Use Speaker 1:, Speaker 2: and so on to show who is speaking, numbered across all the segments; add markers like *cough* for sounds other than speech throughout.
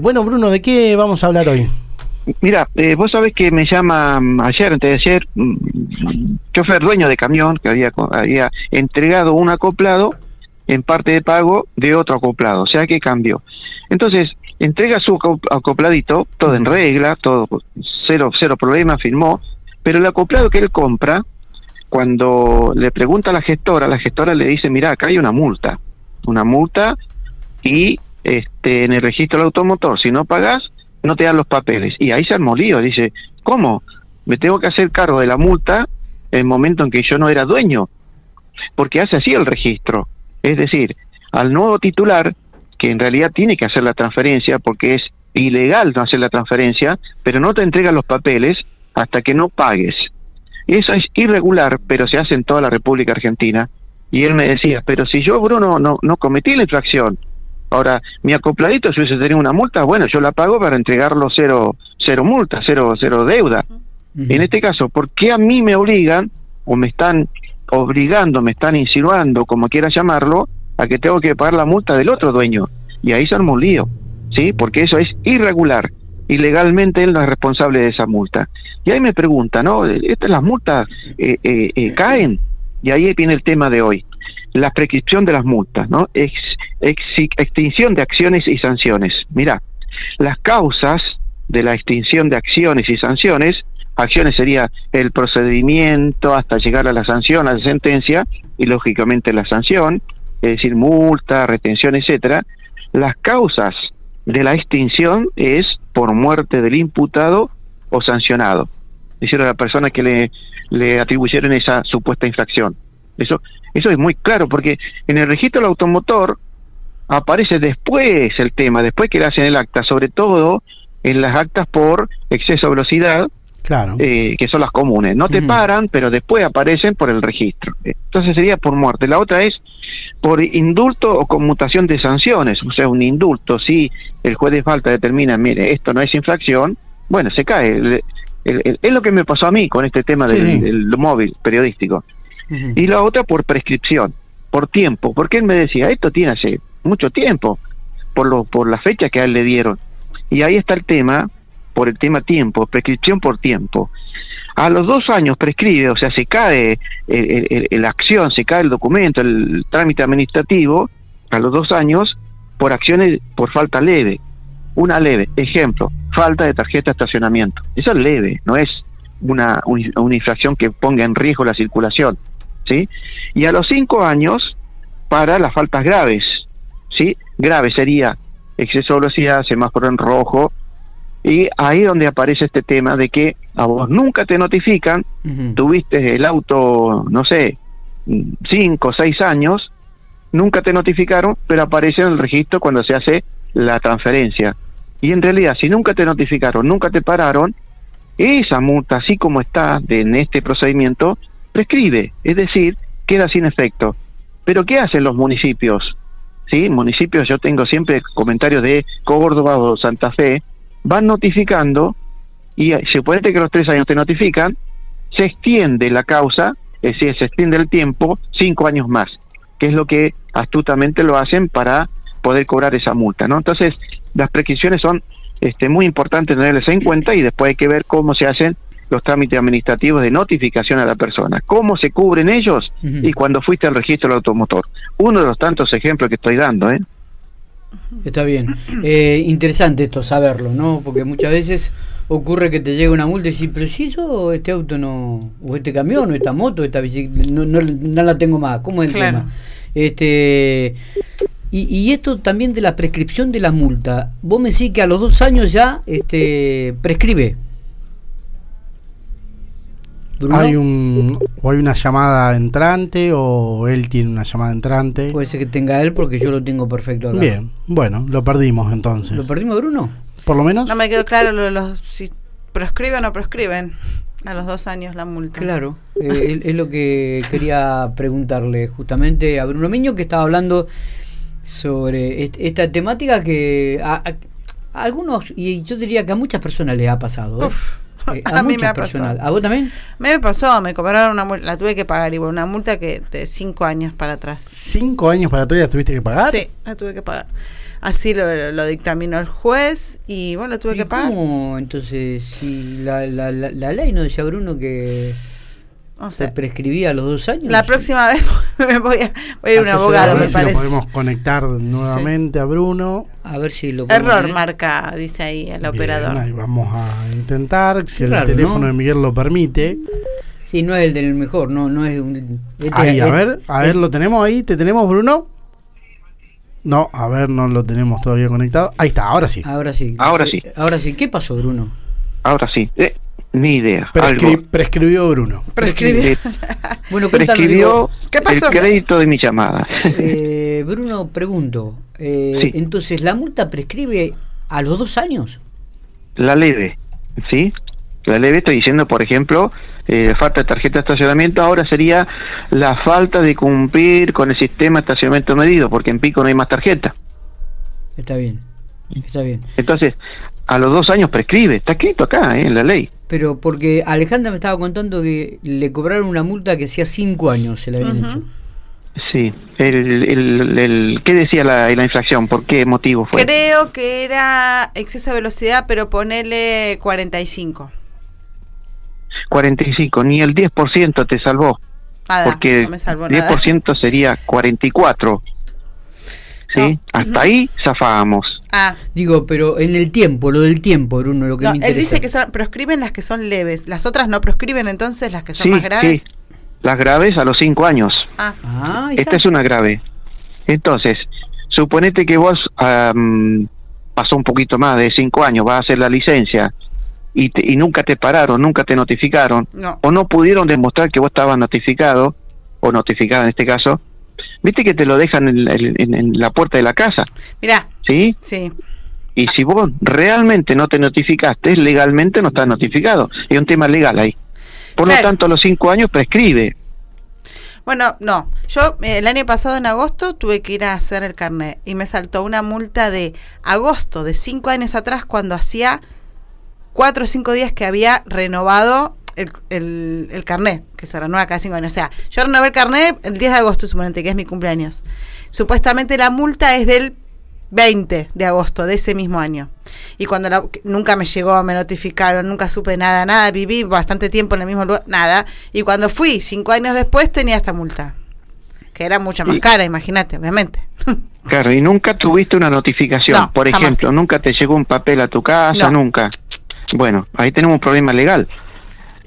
Speaker 1: Bueno, Bruno, ¿de qué vamos a hablar hoy?
Speaker 2: Mira, eh, vos sabés que me llama mm, ayer, antes de ayer, mm, chofer dueño de camión que había, había entregado un acoplado en parte de pago de otro acoplado, o sea que cambió. Entonces, entrega su acopladito, todo en regla, todo cero, cero problema, firmó, pero el acoplado que él compra, cuando le pregunta a la gestora, la gestora le dice, mira, acá hay una multa, una multa y este, en el registro del automotor, si no pagas, no te dan los papeles. Y ahí se armó lío, dice, ¿cómo? Me tengo que hacer cargo de la multa en el momento en que yo no era dueño, porque hace así el registro. Es decir, al nuevo titular, que en realidad tiene que hacer la transferencia porque es ilegal no hacer la transferencia, pero no te entrega los papeles hasta que no pagues. Eso es irregular, pero se hace en toda la República Argentina. Y él me decía, pero si yo, Bruno, no, no cometí la infracción, Ahora, mi acopladito, si hubiese tenido una multa, bueno, yo la pago para entregarlo cero, cero multa, cero, cero deuda. En este caso, ¿por qué a mí me obligan o me están obligando, me están insinuando, como quiera llamarlo, a que tengo que pagar la multa del otro dueño? Y ahí se arma un lío, ¿sí? Porque eso es irregular. Y legalmente él no es responsable de esa multa. Y ahí me pregunta, ¿no? ¿Estas las multas eh, eh, eh, caen? Y ahí viene el tema de hoy la prescripción de las multas, ¿no? Ex, extinción de acciones y sanciones. Mira, las causas de la extinción de acciones y sanciones, acciones sería el procedimiento hasta llegar a la sanción, a la sentencia, y lógicamente la sanción, es decir, multa, retención, etcétera. Las causas de la extinción es por muerte del imputado o sancionado, es decir, la persona que le, le atribuyeron esa supuesta infracción. Eso, eso es muy claro, porque en el registro del automotor aparece después el tema, después que le hacen el acta, sobre todo en las actas por exceso de velocidad, claro. Eh, que son las comunes. No te paran, pero después aparecen por el registro. Entonces sería por muerte. La otra es por indulto o conmutación de sanciones, o sea, un indulto, si el juez de falta determina, mire, esto no es infracción, bueno, se cae. es lo que me pasó a mí con este tema del móvil periodístico y la otra por prescripción, por tiempo, porque él me decía, esto tiene hace mucho tiempo, por, lo, por la fecha que a él le dieron. Y ahí está el tema, por el tema tiempo, prescripción por tiempo. A los dos años prescribe, o sea, se cae la acción, se cae el documento, el trámite administrativo, a los dos años, por acciones por falta leve. Una leve, ejemplo, falta de tarjeta de estacionamiento. Eso es leve, no es una, una infracción que ponga en riesgo la circulación. ¿sí? Y a los cinco años para las faltas graves, ¿sí? Grave sería exceso de velocidad, semáforo en rojo, y ahí donde aparece este tema de que a vos nunca te notifican, tuviste el auto, no sé, cinco o seis años, nunca te notificaron, pero aparece en el registro cuando se hace la transferencia. Y en realidad, si nunca te notificaron, nunca te pararon, esa multa, así como está en este procedimiento, prescribe, es decir, queda sin efecto. Pero ¿qué hacen los municipios? ¿Sí? Municipios, yo tengo siempre comentarios de Córdoba o Santa Fe, van notificando y se puede que los tres años te notifican, se extiende la causa, es decir, se extiende el tiempo cinco años más, que es lo que astutamente lo hacen para poder cobrar esa multa, ¿no? Entonces, las prescripciones son este, muy importantes tenerlas en cuenta y después hay que ver cómo se hacen los trámites administrativos de notificación a la persona, cómo se cubren ellos y cuando fuiste al registro del automotor. Uno de los tantos ejemplos que estoy dando, ¿eh?
Speaker 3: Está bien. Eh, interesante esto, saberlo, ¿no? Porque muchas veces ocurre que te llega una multa y dices, pero si yo este auto no, o este camión, o esta moto, esta bicicleta, no, no, la tengo más. ¿Cómo es el tema? Este, y, y, esto también de la prescripción de la multa. Vos me decís que a los dos años ya este, prescribe.
Speaker 1: ¿Hay, un, o hay una llamada entrante o él tiene una llamada entrante?
Speaker 3: Puede ser que tenga él porque yo lo tengo perfecto acá.
Speaker 1: Bien, bueno, lo perdimos entonces.
Speaker 3: ¿Lo perdimos, Bruno?
Speaker 1: Por lo menos.
Speaker 4: No me quedó claro los, si proscriben o proscriben a los dos años la multa.
Speaker 3: Claro, eh, es lo que quería preguntarle justamente a Bruno Miño que estaba hablando sobre esta temática que a, algunos, y yo diría que a muchas personas les ha pasado. ¿eh? *laughs* Eh, a,
Speaker 4: A mí me ha
Speaker 3: personas.
Speaker 4: pasado.
Speaker 3: ¿A vos también?
Speaker 4: Me pasó, me cobraron una multa, la tuve que pagar igual, una multa que de cinco años para atrás.
Speaker 1: ¿Cinco años para atrás tuviste que pagar?
Speaker 4: Sí, la tuve que pagar. Así lo, lo dictaminó el juez y bueno, tuve
Speaker 3: ¿Y
Speaker 4: que pagar.
Speaker 3: ¿Cómo entonces si la, la, la, la ley no decía Bruno que
Speaker 4: No
Speaker 3: se prescribía a los dos años?
Speaker 4: La próxima vez *laughs* me voy a, voy a ir a un abogado,
Speaker 1: a ver
Speaker 4: me
Speaker 1: si
Speaker 4: parece.
Speaker 1: lo podemos conectar nuevamente a Bruno.
Speaker 3: A ver si lo podemos
Speaker 4: Error marca, dice ahí el
Speaker 1: Bien,
Speaker 4: operador.
Speaker 1: ahí vamos a intentar, si el
Speaker 3: raro,
Speaker 1: teléfono
Speaker 3: ¿no?
Speaker 1: de Miguel lo permite.
Speaker 3: Sí, no es el del mejor, no, no es un... este-
Speaker 1: Ahí, a
Speaker 3: este-
Speaker 1: ver, a ver, ¿lo tenemos ahí? ¿Te tenemos, Bruno? No, a ver, no lo tenemos todavía conectado. Ahí está, ahora sí.
Speaker 3: Ahora sí.
Speaker 2: Ahora sí.
Speaker 3: Ahora sí. ¿Qué pasó, Bruno?
Speaker 2: Ahora sí. Eh, ni idea.
Speaker 1: Prescri-
Speaker 2: algo.
Speaker 1: prescribió Bruno.
Speaker 4: Prescribe.
Speaker 2: Eh,
Speaker 3: Bueno,
Speaker 2: prescribió
Speaker 4: ¿Qué pasó?
Speaker 2: el crédito de mi llamada.
Speaker 3: eh, *laughs* Bruno, pregunto. eh,
Speaker 2: Sí.
Speaker 3: Entonces, ¿la multa prescribe a los dos años?
Speaker 2: La leve, ¿sí? La leve estoy diciendo, por ejemplo, eh, falta de tarjeta de estacionamiento, ahora sería la falta de cumplir con el sistema de estacionamiento medido, porque en Pico no hay más tarjeta.
Speaker 3: Está bien. Está bien.
Speaker 2: Entonces, a los dos años prescribe, está escrito acá, ¿eh? en la ley.
Speaker 3: Pero porque Alejandra me estaba contando que le cobraron una multa que hacía cinco años se le habían hecho.
Speaker 2: Sí, el, el, el- ¿qué decía la, la infracción? ¿Por qué motivo fue?
Speaker 4: Creo que era exceso de velocidad, pero ponele 45.
Speaker 2: 45, ni el 10% te salvó,
Speaker 4: Nada,
Speaker 2: porque
Speaker 4: no me salvó
Speaker 2: el
Speaker 4: nada.
Speaker 2: 10% sería 44. ¿Sí?
Speaker 4: No.
Speaker 2: Hasta ahí zafábamos.
Speaker 4: Ah,
Speaker 3: Digo, pero en el tiempo, lo del tiempo, Bruno, lo que
Speaker 4: no,
Speaker 3: me
Speaker 4: él dice que son, proscriben las que son leves. Las otras no proscriben entonces, las que son
Speaker 2: Sí,
Speaker 4: más graves.
Speaker 2: sí. Las graves a los 5 años.
Speaker 4: Ah,
Speaker 3: Ah,
Speaker 2: Esta es una grave. Entonces, suponete que vos am, pasó un poquito más de 5 años, vas a hacer la licencia y, te- y nunca te pararon, nunca te notificaron,
Speaker 4: no.
Speaker 2: o no pudieron demostrar que vos estabas notificado, o notificada en este caso, viste que te lo dejan en, la- en- en la puerta de la casa,
Speaker 4: Mirá,
Speaker 2: ¿sí?
Speaker 4: sí.
Speaker 2: Y si vos realmente no te notificaste, legalmente no estás notificado. Es un tema legal ahí. Por
Speaker 4: Claro.
Speaker 2: lo tanto, a los 5 años prescribe.
Speaker 4: Bueno, no. Yo eh, el año pasado en agosto tuve que ir a hacer el carnet y me saltó una multa de agosto de cinco años atrás cuando hacía cuatro o cinco días que había renovado el, el, el carnet, que se renueva cada cinco años. O sea, yo renové el carnet el 10 de agosto, suponente, que es mi cumpleaños. Supuestamente la multa es del 20 de agosto de ese mismo año. Y cuando la- nunca me llegó, me notificaron, nunca supe nada, nada, viví bastante tiempo en el mismo lugar, nada. Y cuando fui, cinco años después, tenía esta multa. Que era mucho más
Speaker 2: Y-
Speaker 4: cara, imagínate, obviamente. *laughs*
Speaker 2: Claro, y nunca tuviste una notificación.
Speaker 4: No,
Speaker 2: Por
Speaker 4: jamás.
Speaker 2: ejemplo, nunca te llegó un papel a tu casa,
Speaker 4: No.
Speaker 2: nunca. Bueno, ahí tenemos un problema legal.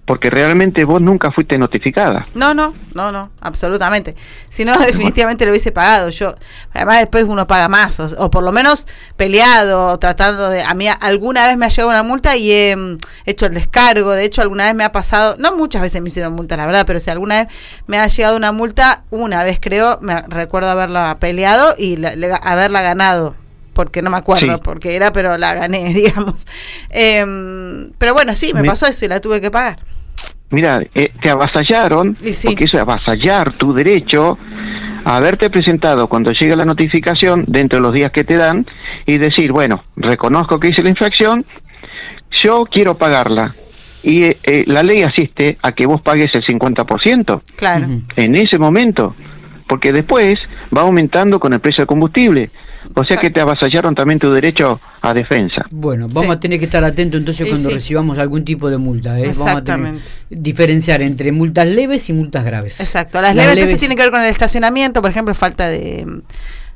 Speaker 2: Porque realmente vos nunca fuiste notificada.
Speaker 4: No, no, no, no, absolutamente. Si no, *laughs* definitivamente lo hubiese pagado. Yo, además después uno paga más, o, o por lo menos peleado, tratando de. A mí alguna vez me ha llegado una multa y he mm, hecho el descargo. De hecho, alguna vez me ha pasado, no muchas veces me hicieron multa, la verdad, pero si alguna vez me ha llegado una multa, una vez creo, me recuerdo haberla peleado y la- haberla ganado. Porque no me acuerdo
Speaker 2: Sí.
Speaker 4: porque era, pero la gané, *laughs* digamos. Em, pero bueno, sí, me pasó eso y la tuve que pagar.
Speaker 2: Mira, eh, te avasallaron,
Speaker 4: sí.
Speaker 2: porque eso es avasallar tu derecho a haberte presentado cuando llegue la notificación dentro de los días que te dan y decir, bueno, reconozco que hice la infracción, yo quiero pagarla. Y eh, eh, la ley asiste a que vos pagues el 50%.
Speaker 4: Claro.
Speaker 2: En ese momento, porque después va aumentando con el precio del combustible. O sea que te avasallaron también tu derecho a defensa.
Speaker 3: Bueno, vamos
Speaker 4: Sí.
Speaker 3: a tener que estar atentos entonces
Speaker 4: Y
Speaker 3: cuando
Speaker 4: sí.
Speaker 3: recibamos algún tipo de multa. ¿eh? Vamos a tener
Speaker 4: Exactamente.
Speaker 3: que diferenciar entre multas leves y multas graves.
Speaker 4: Exacto. Las, leves, entonces tienen que ver con el estacionamiento, por ejemplo, falta de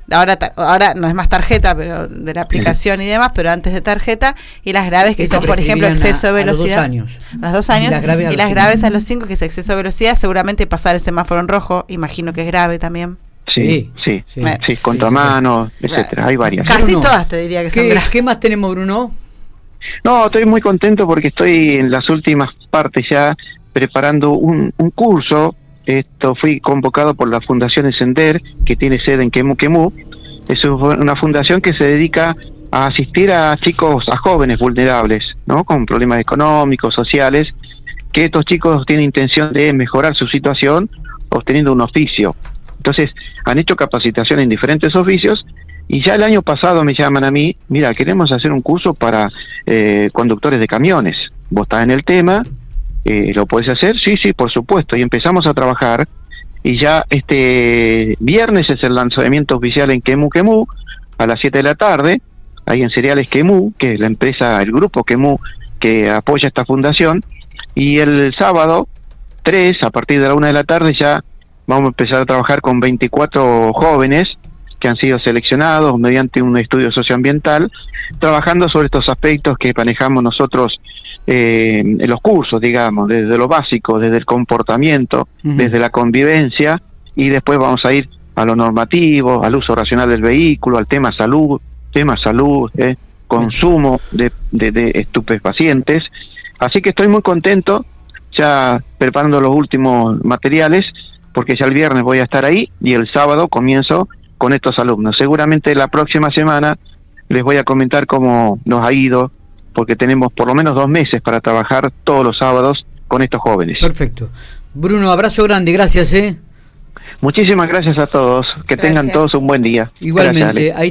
Speaker 4: ahora ta- ahora no es más tarjeta, pero de la aplicación y demás, pero antes de tarjeta y las graves que son, por ejemplo, exceso de
Speaker 3: a- a los dos
Speaker 4: velocidad.
Speaker 3: años.
Speaker 4: A los dos años
Speaker 3: Y las graves a
Speaker 4: y
Speaker 3: los
Speaker 4: las graves a los cinco, que es exceso de velocidad, seguramente pasar el semáforo en rojo, imagino que es grave también.
Speaker 2: Sí, sí,
Speaker 3: sí.
Speaker 2: sí,
Speaker 3: Sí,
Speaker 2: con
Speaker 3: sí,
Speaker 2: tu
Speaker 3: sí.
Speaker 2: mano, etcétera. Hay varias.
Speaker 4: Casi
Speaker 3: Bruno,
Speaker 4: todas te diría que son
Speaker 3: ¿Qué, qué más tenemos, Bruno?
Speaker 2: No, estoy muy contento porque estoy en las últimas partes ya preparando un, un curso. Esto fui convocado por la Fundación Encender, que tiene sede en Quemu Quemu. Es una fundación que se dedica a asistir a chicos, a jóvenes vulnerables, ¿no? Con problemas económicos, sociales, que estos chicos tienen intención de mejorar su situación obteniendo un oficio. Entonces, han hecho capacitación en diferentes oficios y ya el año pasado me llaman a mí, mira, queremos hacer un curso para eh, conductores de camiones. vos estás en el tema, eh, ¿lo puedes hacer? Sí, sí, por supuesto. Y empezamos a trabajar y ya este viernes es el lanzamiento oficial en Kemu Kemu a las 7 de la tarde, ahí en Cereales Kemu, que es la empresa, el grupo Kemu que apoya esta fundación, y el sábado 3, a partir de la 1 de la tarde, ya vamos a empezar a trabajar con 24 jóvenes que han sido seleccionados mediante un estudio socioambiental, trabajando sobre estos aspectos que manejamos nosotros eh, en los cursos, digamos, desde lo básico, desde el comportamiento, desde la convivencia, y después vamos a ir a lo normativo, al uso racional del vehículo, al tema salud, tema salud, eh, consumo de, de, de estupefacientes. Así que estoy muy contento, ya preparando los últimos materiales, porque ya el viernes voy a estar ahí y el sábado comienzo con estos alumnos. Seguramente la próxima semana les voy a comentar cómo nos ha ido, porque tenemos por lo menos dos meses para trabajar todos los sábados con estos jóvenes.
Speaker 3: Perfecto. Bruno, abrazo grande, gracias. ¿eh?
Speaker 2: Muchísimas gracias a todos. Que tengan todos un buen día.
Speaker 3: Igualmente.
Speaker 2: Gracias,